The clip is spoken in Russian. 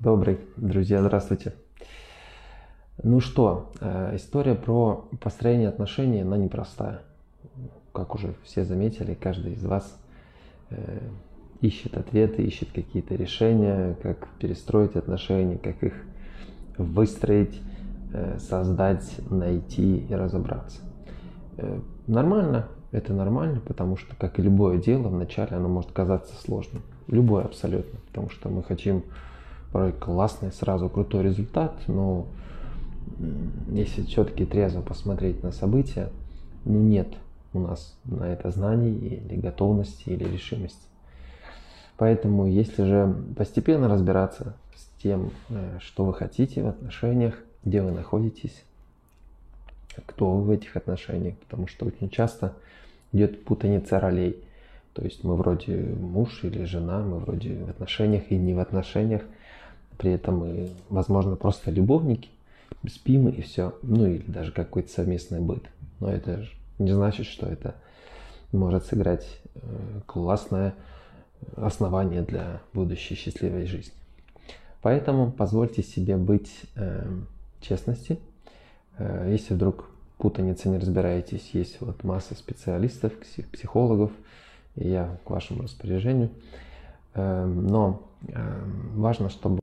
Добрый, друзья, здравствуйте. Ну что, э, история про построение отношений, она непростая. Как уже все заметили, каждый из вас э, ищет ответы, ищет какие-то решения, как перестроить отношения, как их выстроить, э, создать, найти и разобраться. Нормально, это нормально, потому что, как и любое дело, вначале оно может казаться сложным. Любое абсолютно, потому что мы хотим порой классный, сразу крутой результат, но если все-таки трезво посмотреть на события, ну нет у нас на это знаний или готовности или решимости. Поэтому если же постепенно разбираться с тем, э, что вы хотите в отношениях, где вы находитесь, кто вы в этих отношениях, потому что очень часто идет путаница ролей. То есть мы вроде муж или жена, мы вроде в отношениях и не в отношениях – при этом мы, возможно, просто любовники, спим и все. Ну или даже какой-то совместный быт. Но это же не значит, что это может сыграть э, классное основание для будущей счастливой жизни. Поэтому позвольте себе быть э, честности. Э, если вдруг путаница не разбираетесь, есть вот масса специалистов, психологов, и я к вашему распоряжению. Э, но э, важно, чтобы